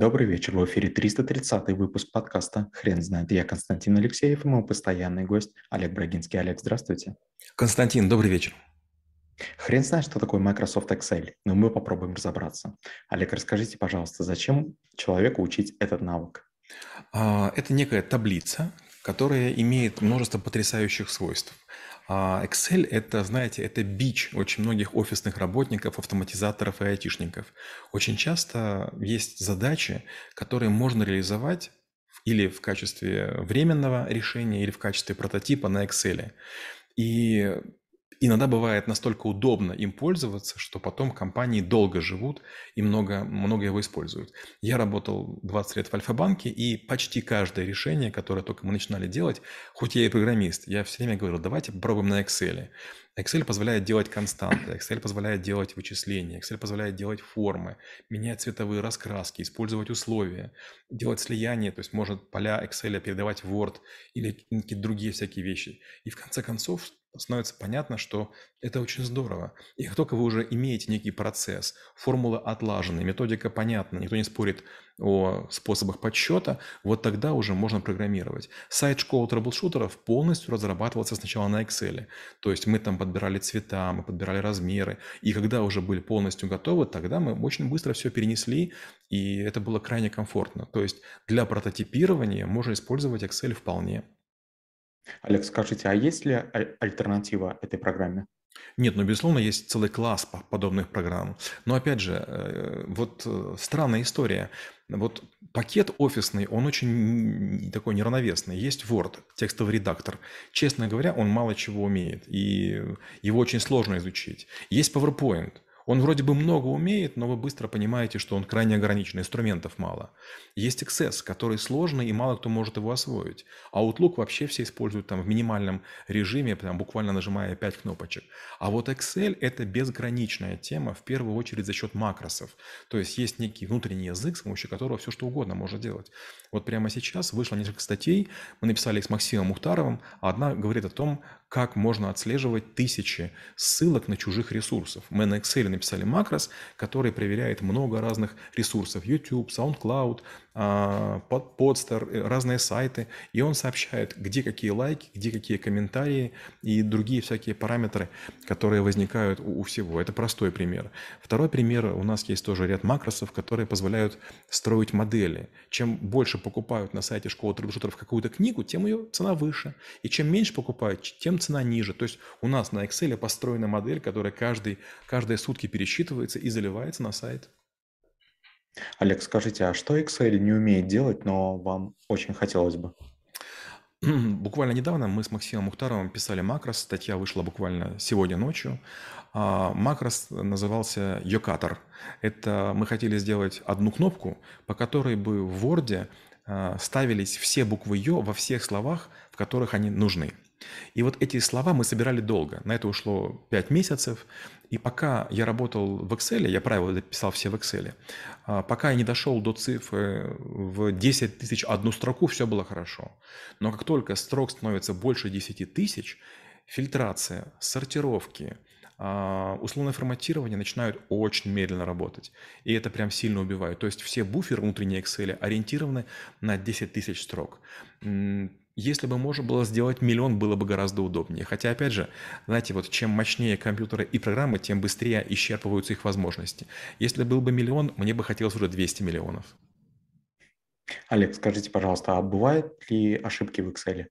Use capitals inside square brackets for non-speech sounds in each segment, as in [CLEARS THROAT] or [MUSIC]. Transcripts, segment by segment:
Добрый вечер, в эфире 330 выпуск подкаста «Хрен знает». Я Константин Алексеев и мой постоянный гость Олег Брагинский. Олег, здравствуйте. Константин, добрый вечер. Хрен знает, что такое Microsoft Excel, но мы попробуем разобраться. Олег, расскажите, пожалуйста, зачем человеку учить этот навык? А, это некая таблица, которая имеет множество потрясающих свойств. А Excel – это, знаете, это бич очень многих офисных работников, автоматизаторов и айтишников. Очень часто есть задачи, которые можно реализовать или в качестве временного решения, или в качестве прототипа на Excel. И иногда бывает настолько удобно им пользоваться, что потом компании долго живут и много, много его используют. Я работал 20 лет в Альфа-банке, и почти каждое решение, которое только мы начинали делать, хоть я и программист, я все время говорил, давайте попробуем на Excel. Excel позволяет делать константы, Excel позволяет делать вычисления, Excel позволяет делать формы, менять цветовые раскраски, использовать условия, делать слияние, то есть может поля Excel передавать в Word или какие-то другие всякие вещи. И в конце концов становится понятно, что это очень здорово. И как только вы уже имеете некий процесс, формула отлажена, методика понятна, никто не спорит о способах подсчета, вот тогда уже можно программировать. Сайт школы трэблшутеров полностью разрабатывался сначала на Excel. То есть мы там подбирали цвета, мы подбирали размеры. И когда уже были полностью готовы, тогда мы очень быстро все перенесли, и это было крайне комфортно. То есть для прототипирования можно использовать Excel вполне. Олег, скажите, а есть ли альтернатива этой программе? Нет, ну, безусловно, есть целый класс подобных программ. Но, опять же, э, вот э, странная история. Вот пакет офисный, он очень такой неравновесный. Есть Word, текстовый редактор. Честно говоря, он мало чего умеет, и его очень сложно изучить. Есть PowerPoint – он вроде бы много умеет, но вы быстро понимаете, что он крайне ограничен, инструментов мало. Есть Access, который сложный и мало кто может его освоить. А Outlook вообще все используют там в минимальном режиме, прям буквально нажимая 5 кнопочек. А вот Excel – это безграничная тема, в первую очередь за счет макросов. То есть есть некий внутренний язык, с помощью которого все что угодно можно делать. Вот прямо сейчас вышло несколько статей, мы написали их с Максимом Мухтаровым. Одна говорит о том, как можно отслеживать тысячи ссылок на чужих ресурсов. Мы на Excel написали макрос, который проверяет много разных ресурсов. YouTube, SoundCloud, а, подстер, э, разные сайты, и он сообщает, где какие лайки, где какие комментарии и другие всякие параметры, которые возникают у, всего. Это простой пример. Второй пример, у нас есть тоже ряд макросов, которые позволяют строить модели. Чем больше покупают на сайте школы трэблшутеров какую-то книгу, тем ее цена выше. И чем меньше покупают, тем цена ниже. То есть у нас на Excel построена модель, которая каждый, каждые сутки пересчитывается и заливается на сайт. Олег, скажите, а что Excel не умеет делать, но вам очень хотелось бы? [CLEARS THROAT] Буквально недавно мы с Максимом Мухтаровым писали макрос, статья вышла буквально сегодня ночью. А, макрос назывался Йокатор. Это мы хотели сделать одну кнопку, по которой бы в Word а, ставились все буквы Ё во всех словах, в которых они нужны. И вот эти слова мы собирали долго. На это ушло 5 месяцев. И пока я работал в Excel, я правила дописал все в Excel, а, пока я не дошел до цифры в 10 тысяч одну строку, все было хорошо. Но как только строк становится больше 10 тысяч, фильтрация, сортировки, а, условное форматирование начинают очень медленно работать. И это прям сильно убивает. То есть все буферы внутренние Excel ориентированы на 10 тысяч строк. Если бы можно было сделать миллион, было бы гораздо удобнее. Хотя, опять же, знаете, вот чем мощнее компьютеры и программы, тем быстрее исчерпываются их возможности. Если был бы миллион, мне бы хотелось уже 200 миллионов. Олег, скажите, пожалуйста, а бывают ли ошибки в Excel?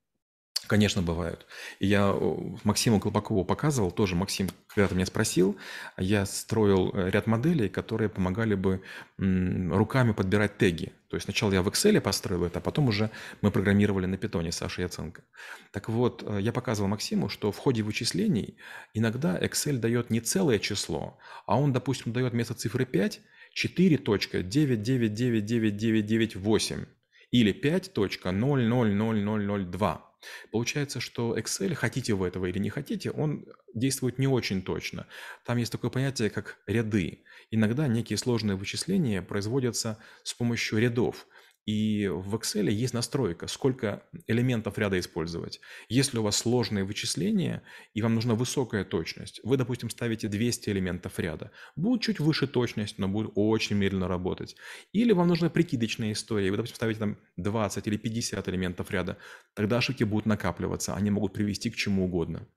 Конечно, бывают. Я Максиму Колпакову показывал, тоже Максим когда-то меня спросил, я строил э, ряд моделей, которые помогали бы руками подбирать теги. То есть сначала я в Excel построил это, а потом уже мы программировали на питоне Саша Яценко. Так вот, э, я показывал Максиму, что в ходе вычислений иногда Excel дает не целое число, а он, допустим, дает вместо цифры 5 4.99999998 или 5.000002. Получается, что Excel, хотите вы этого или не хотите, он действует не очень точно. Там есть такое понятие, как ряды. Иногда некие сложные вычисления производятся с помощью рядов. И в Excel есть настройка, сколько элементов ряда использовать. Если у вас сложные вычисления, и вам нужна высокая точность, вы, допустим, ставите 200 элементов ряда, будет чуть выше точность, но будет очень медленно работать. Или вам нужна прикидочная история, вы, допустим, ставите там 20 или 50 элементов ряда, тогда ошибки будут накапливаться, они могут привести к чему угодно.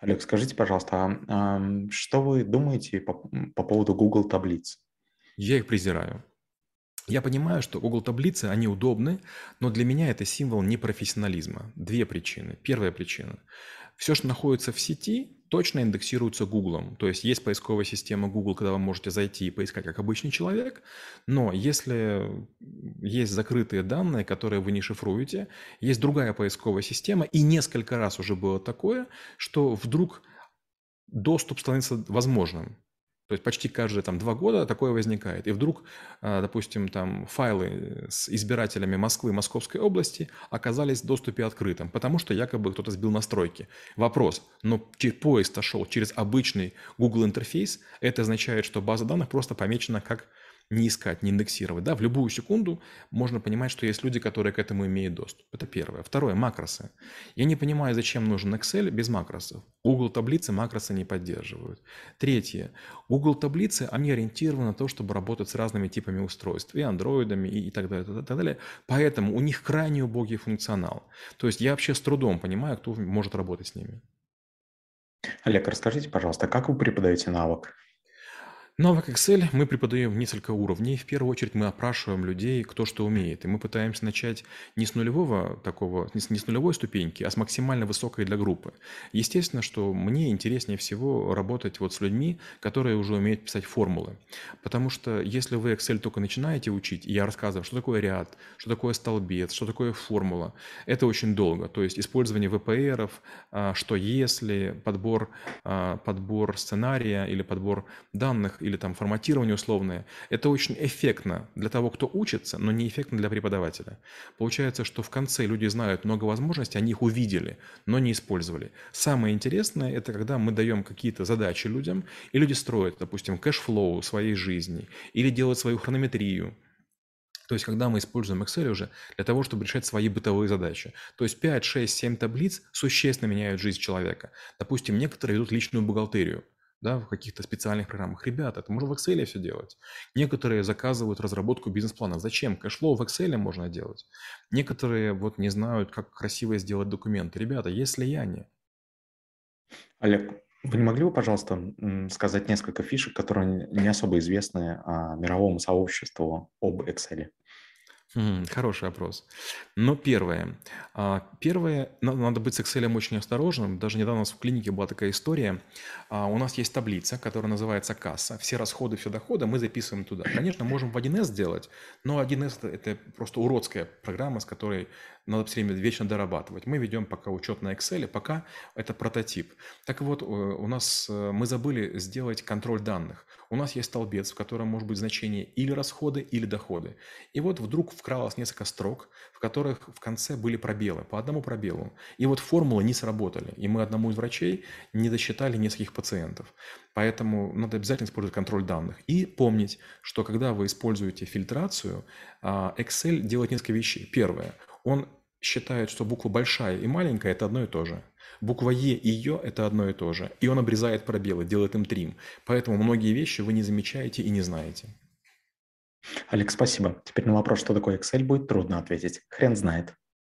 Олег, скажите, пожалуйста, а, а, что вы думаете по, по поводу Google таблиц? Я их презираю. Я понимаю, что Google таблицы, они удобны, но для меня это символ непрофессионализма. Две причины. Первая причина. Все, что находится в сети, точно индексируется Google. То есть есть поисковая система Google, когда вы можете зайти и поискать как обычный человек, но если есть закрытые данные, которые вы не шифруете, есть другая поисковая система, и несколько раз уже было такое, что вдруг доступ становится возможным. То есть почти каждые там два года такое возникает. И вдруг, а, допустим, там файлы с избирателями Москвы, Московской области оказались в доступе открытым, потому что якобы кто-то сбил настройки. Вопрос, но поезд шел через обычный Google интерфейс, это означает, что база данных просто помечена как не искать, не индексировать. Да, в любую секунду можно понимать, что есть люди, которые к этому имеют доступ. Это первое. Второе, макросы. Я не понимаю, зачем нужен Excel без макросов. Google таблицы макросы не поддерживают. Третье. Google таблицы, они ориентированы на то, чтобы работать с разными типами устройств, и андроидами, и, и так далее, и так далее. Поэтому у них крайне убогий функционал. То есть я вообще с трудом понимаю, кто может работать с ними. Олег, расскажите, пожалуйста, как вы преподаете навык? Навык Excel мы преподаем несколько уровней. В первую очередь мы опрашиваем людей, кто что умеет. И мы пытаемся начать не с нулевого такого, не с, нулевой ступеньки, а с максимально высокой для группы. Естественно, что мне интереснее всего работать вот с людьми, которые уже умеют писать формулы. Потому что если вы Excel только начинаете учить, и я рассказываю, что такое ряд, что такое столбец, что такое формула, это очень долго. То есть использование VPR, а, что если, подбор, а, подбор сценария или подбор данных или там форматирование условное, это очень эффектно для того, кто учится, но не эффектно для преподавателя. Получается, что в конце люди знают много возможностей, они их увидели, но не использовали. Самое интересное, это когда мы даем какие-то задачи людям, и люди строят, допустим, cash flow своей жизни, или делают свою хронометрию, то есть, когда мы используем Excel уже для того, чтобы решать свои бытовые задачи. То есть 5, 6, 7 таблиц существенно меняют жизнь человека. Допустим, некоторые ведут личную бухгалтерию да, в каких-то специальных программах. Ребята, это можно в Excel все делать. Некоторые заказывают разработку бизнес-плана. Зачем? Cash flow в Excel можно делать. Некоторые вот не знают, как красиво сделать документы. Ребята, есть слияние. Олег, вы не могли бы, пожалуйста, сказать несколько фишек, которые не особо известны а, мировому сообществу об Excel? Хороший вопрос. Но первое. А, первое, надо быть с Excel очень осторожным. Даже недавно у нас в клинике была такая история. А, у нас есть таблица, которая называется касса. Все расходы, все доходы мы записываем туда. Конечно, можем в 1С сделать, но 1С – это просто уродская программа, с которой надо все время вечно дорабатывать. Мы ведем пока учет на Excel, пока это прототип. Так вот, э, у нас э, мы забыли сделать контроль данных. У нас есть столбец, в котором может быть значение или расходы, или доходы. И вот вдруг вкралось несколько строк, в которых в конце были пробелы, по одному пробелу. И вот формулы не сработали. И мы одному из врачей не досчитали нескольких пациентов. Поэтому надо обязательно использовать контроль данных. И помнить, что когда вы используете фильтрацию, а, Excel делает несколько вещей. Первое – он считает, что буква большая и маленькая – это одно и то же. Буква Е и Ё – это одно и то же. И он обрезает пробелы, делает им трим. Поэтому многие вещи вы не замечаете и не знаете. Олег, спасибо. Теперь на вопрос, что такое Excel, будет трудно ответить. Хрен знает.